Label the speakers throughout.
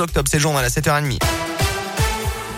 Speaker 1: octobre, c'est le journal à 7h30.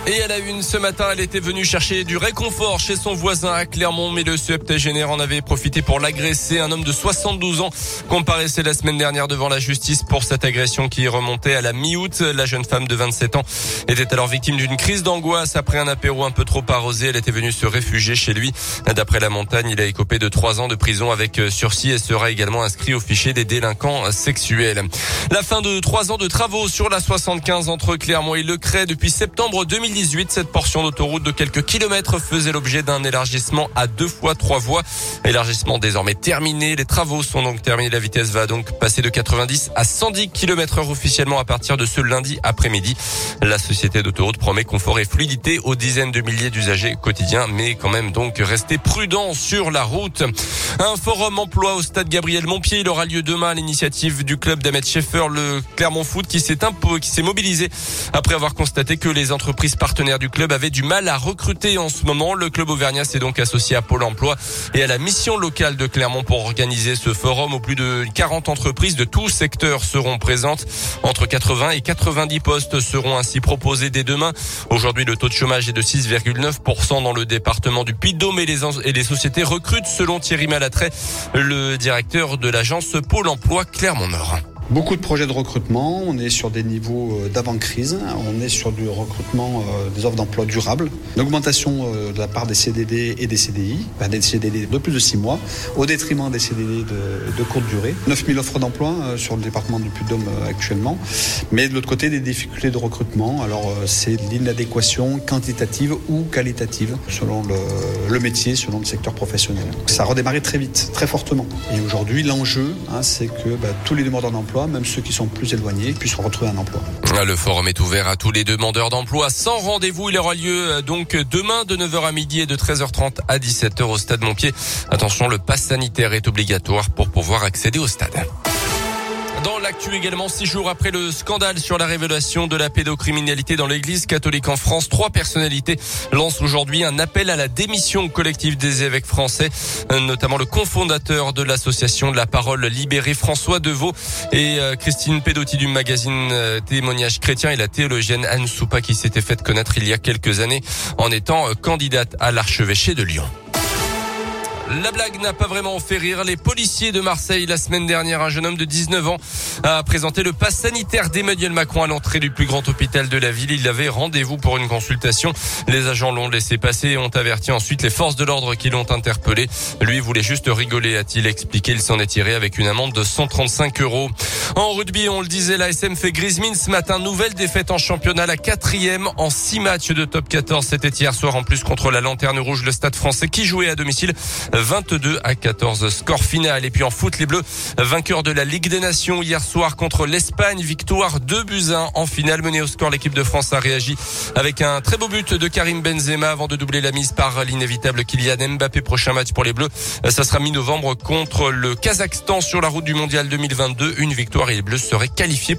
Speaker 2: Et à la une, ce matin, elle était venue chercher du réconfort chez son voisin à Clermont, mais le septagénaire en avait profité pour l'agresser. Un homme de 72 ans comparaissait la semaine dernière devant la justice pour cette agression qui remontait à la mi-août. La jeune femme de 27 ans était alors victime d'une crise d'angoisse après un apéro un peu trop arrosé. Elle était venue se réfugier chez lui. D'après la montagne, il a écopé de trois ans de prison avec sursis et sera également inscrit au fichier des délinquants sexuels. La fin de trois ans de travaux sur la 75 entre Clermont et Le Cray depuis septembre 2010 cette portion d'autoroute de quelques kilomètres faisait l'objet d'un élargissement à deux fois trois voies. Élargissement désormais terminé. Les travaux sont donc terminés. La vitesse va donc passer de 90 à 110 km heure officiellement à partir de ce lundi après-midi. La société d'autoroute promet confort et fluidité aux dizaines de milliers d'usagers quotidiens, mais quand même donc rester prudent sur la route. Un forum emploi au stade Gabriel Montpied. Il aura lieu demain à l'initiative du club d'Ahmed Schaeffer, le Clermont Foot, qui s'est qui s'est mobilisé après avoir constaté que les entreprises partenaires du club avaient du mal à recruter en ce moment. Le club auvergnat s'est donc associé à Pôle emploi et à la mission locale de Clermont pour organiser ce forum où plus de 40 entreprises de tous secteurs seront présentes. Entre 80 et 90 postes seront ainsi proposés dès demain. Aujourd'hui, le taux de chômage est de 6,9% dans le département du Puy-de-Dôme et les, et les sociétés recrutent selon Thierry Malatrait, le directeur de l'agence Pôle emploi Clermont-Nord.
Speaker 3: Beaucoup de projets de recrutement, on est sur des niveaux euh, d'avant-crise, on est sur du recrutement euh, des offres d'emploi durables, une augmentation euh, de la part des CDD et des CDI, des CDD de plus de 6 mois, au détriment des CDD de, courte durée. 9000 offres d'emploi sur le département du Puy-de-Dôme actuellement, mais de l'autre côté des difficultés de recrutement, alors c'est l'inadéquation quantitative ou qualitative selon le, le, métier, selon le secteur professionnel. Ça a redémarré très vite, très fortement. Et aujourd'hui l'enjeu, hein, c'est que bah, tous les demandeurs d'emploi même ceux qui sont plus éloignés, puissent retrouver un emploi.
Speaker 2: Le forum est ouvert à tous les demandeurs d'emploi sans rendez-vous. Il aura lieu euh, donc demain de 9h à midi et de 13h30 à 17h au stade Montpied. Attention, le pass sanitaire est obligatoire pour pouvoir accéder au stade. Dans l'actu également, six jours après le scandale sur la révélation de la pédocriminalité dans l'église catholique en France, trois personnalités lancent aujourd'hui un appel à la démission collective des évêques français, notamment le cofondateur de l'association de la parole libérée François Deveau et euh, Christine Pedotti du magazine euh, Témoignage chrétien et la théologienne Anne Soupa qui s'était faite connaître il y a quelques années en étant euh, candidate à l'archevêché de Lyon. La blague n'a pas vraiment fait rire les policiers de Marseille la semaine dernière. Un jeune homme de 19 ans a présenté le pass sanitaire d'Emmanuel Macron à l'entrée du plus grand hôpital de la ville. Il avait rendez-vous pour une consultation. Les agents l'ont laissé passer et ont averti ensuite les forces de l'ordre qui l'ont interpellé. Lui voulait juste rigoler, a-t-il expliqué. Il s'en est tiré avec une amende de 135 euros. En rugby, on le disait, la SM fait grise mine ce matin. Nouvelle défaite en championnat, la quatrième en six matchs de top 14. C'était hier soir en plus contre la Lanterne Rouge, le stade français qui jouait à domicile 22 à 14 score final. Et puis en foot, les Bleus, vainqueurs de la Ligue des Nations hier soir contre l'Espagne, victoire 2 buts 1 en finale menée au score. L'équipe de France a réagi avec un très beau but de Karim Benzema avant de doubler la mise par l'inévitable Kylian Mbappé. Prochain match pour les Bleus, ça sera mi-novembre contre le Kazakhstan sur la route du Mondial 2022. Une victoire et les Bleus seraient qualifiés